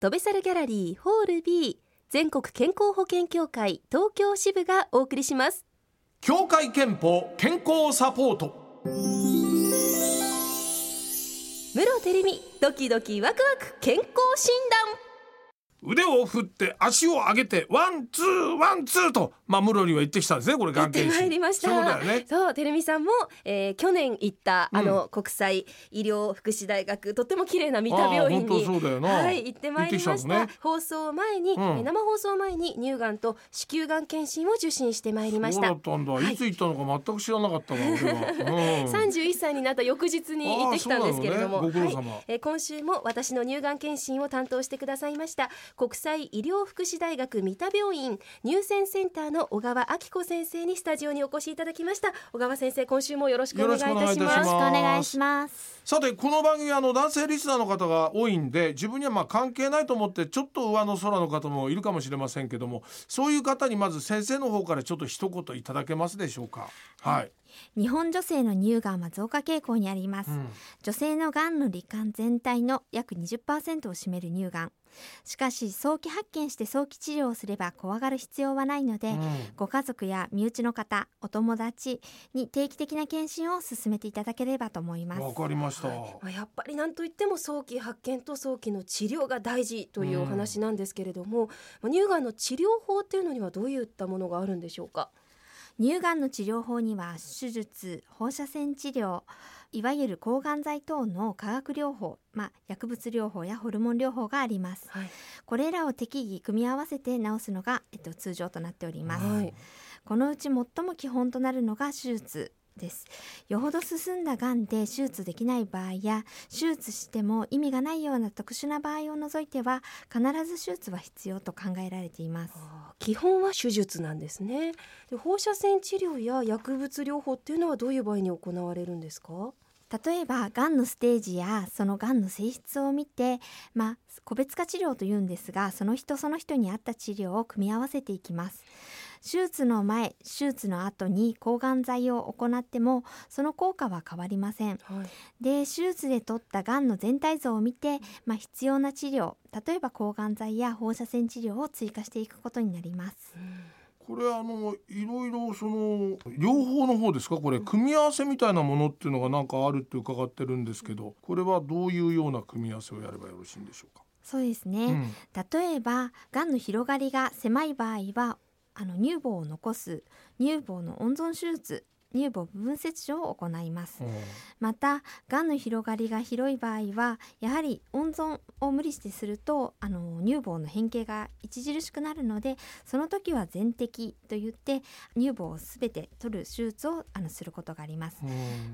飛べサルギャラリーホール B 全国健康保険協会東京支部がお送りします。協会けんぽ健康サポート。室照美ドキドキワクワク健康診断腕を振って足を上げてワンツーワンツーとまあ室には行ってきたんですねこれ行ってまいりました。そうだよね。そうてるみさんも、えー、去年行ったあの、国際医療福祉大学とっても綺麗な三田病院にはい行ってまいりました、ね、放送前に、うん、生放送前に乳がんと子宮がん検診を受診してまいりました。そうだったんだ、はい、いつ行ったのか全く知らなかったわ三十一歳になった翌日に行ってきたんですけれども、ね、はい。えー、今週も私の乳がん検診を担当してくださいました国際医療福祉大学三田病院乳腺センターの小川明子先生にスタジオにお越しいただきました。小川先生今週もよろしくお願いいたします。よろしくお願いします。さてこの番組あの男性リスナーの方が多いんで自分にはまあ関係ないと思ってちょっと上の空の方もいるかもしれませんけどもそういう方にまず先生の方からちょっと一言いただけますでしょうか？はい。日本女性の乳がんは増加傾向にあります、うん、女性のがんの罹患全体の約20%を占める乳がんしかし早期発見して早期治療をすれば怖がる必要はないので、うん、ご家族や身内の方お友達に定期的な検診を進めていただければと思います。わかりました、はい、やっぱり何といっても早期発見と早期の治療が大事というお話なんですけれども、うん、乳がんの治療法っていうのにはどういったものがあるんでしょうか？乳がんの治療法には手術放射線治療いわゆる抗がん剤等の化学療法、まあ、薬物療法やホルモン療法があります、はい、これらを適宜組み合わせて治すのが、えっと、通常となっております、はい、このうち最も基本となるのが手術です。よほど進んだがんで手術できない場合や手術しても意味がないような特殊な場合を除いては必ず手術は必要と考えられています。基本は手術なんですね。で放射線治療や薬物療法っていうのはどういう場合に行われるんですか？例えばがんのステージやそのがんの性質を見て、まあ、個別化治療というんですがその人その人に合った治療を組み合わせていきます手術の前手術の後に抗がん剤を行ってもその効果は変わりません、はい、で手術で取ったがんの全体像を見て、まあ、必要な治療例えば抗がん剤や放射線治療を追加していくことになります、うん。これあのいろいろその両方の方ですか？これ組み合わせみたいなものっていうのがなんかあるって伺ってるんですけどこれはどういうような組み合わせをやればよろしいんでしょうか？そうですね、うん、例えばがんの広がりが狭い場合はあの乳房を残す乳房の温存手術乳房部分切除を行います、うん、またがんの広がりが広い場合はやはり温存を無理してするとあの乳房の変形が著しくなるのでその時は全摘といって乳房をすべて取る手術をあのすることがあります、うん、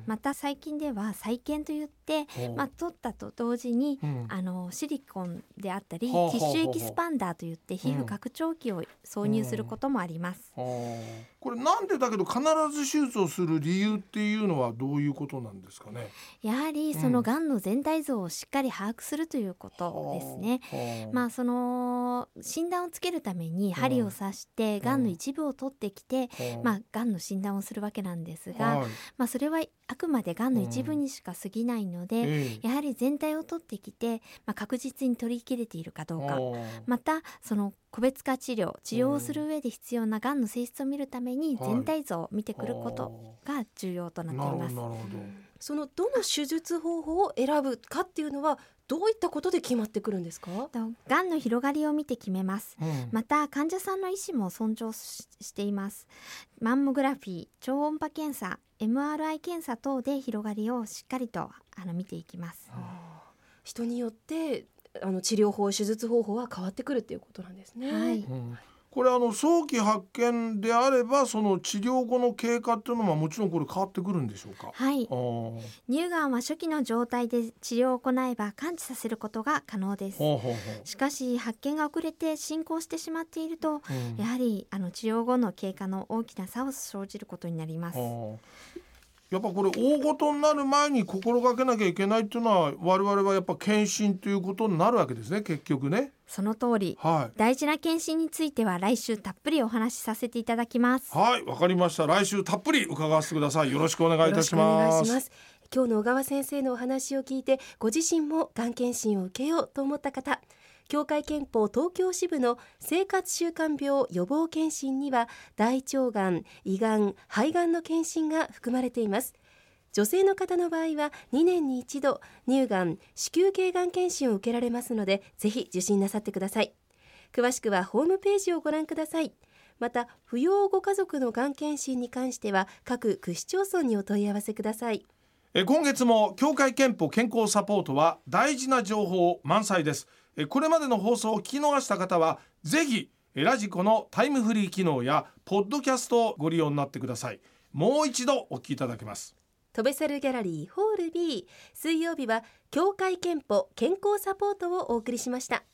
また最近では再建といって、まあ、取ったと同時に、うん、あのシリコンであったり、ティッシュエキスパンダーといって皮膚拡張器を挿入することもあります、これなんでだけど必ず手術をする理由っていうのはどういうことなんですかね？やはりそのがんの全体像をしっかり把握するということですね、うん、まあその診断をつけるために針を刺してがんの一部を取ってきて、うん、まあがんの診断をするわけなんですが、まあそれはあくまでがんの一部にしか過ぎないので、やはり全体を取ってきて、まあ、確実に取り切れているかどうか。またその個別化治療治療をする上で必要ながんの性質を見るために全体像を見てくることが重要となっています。そのどの手術方法を選ぶかっていうのはどういったことで決まってくるんですか？がんの広がりを見て決めます、うん、また患者さんの意思も尊重しています。マンモグラフィー超音波検査 MRI 検査等で広がりをしっかりとあの見ていきます、人によってあの治療法手術方法は変わってくるっていうことなんですね。はい、うんこれあの早期発見であればその治療後の経過っていうのはもちろんこれ変わってくるんでしょうか？はい。乳がんは初期の状態で治療を行えば完治させることが可能です。しかし発見が遅れて進行してしまっていると、うん、やはりあの治療後の経過の大きな差を生じることになります。やっぱこれ大ごとになる前に心がけなきゃいけないっていうのは我々はやっぱ検診ということになるわけですね結局ね。その通り、はい、大事な検診については来週たっぷりお話しさせていただきます。はいわかりました。来週たっぷり伺わせてください。よろしくお願いいたします。今日の小川先生のお話を聞いてご自身もがん検診を受けようと思った方協会憲法東京支部の生活習慣病予防検診には大腸がん、胃がん、肺がんの検診が含まれています女性の方の場合は2年に一度乳がん、子宮頸がん検診を受けられますのでぜひ受診なさってください。詳しくはホームページをご覧ください。また扶養ご家族のがん検診に関しては各区市町村にお問い合わせください。え今月も協会憲法健康サポートは大事な情報満載です。えこれまでの放送を聞き逃した方はぜひラジコのタイムフリー機能やポッドキャストをご利用になってください。もう一度お聞きいただけます。飛べサルギャラリーホール B 水曜日は協会憲法健康サポートをお送りしました。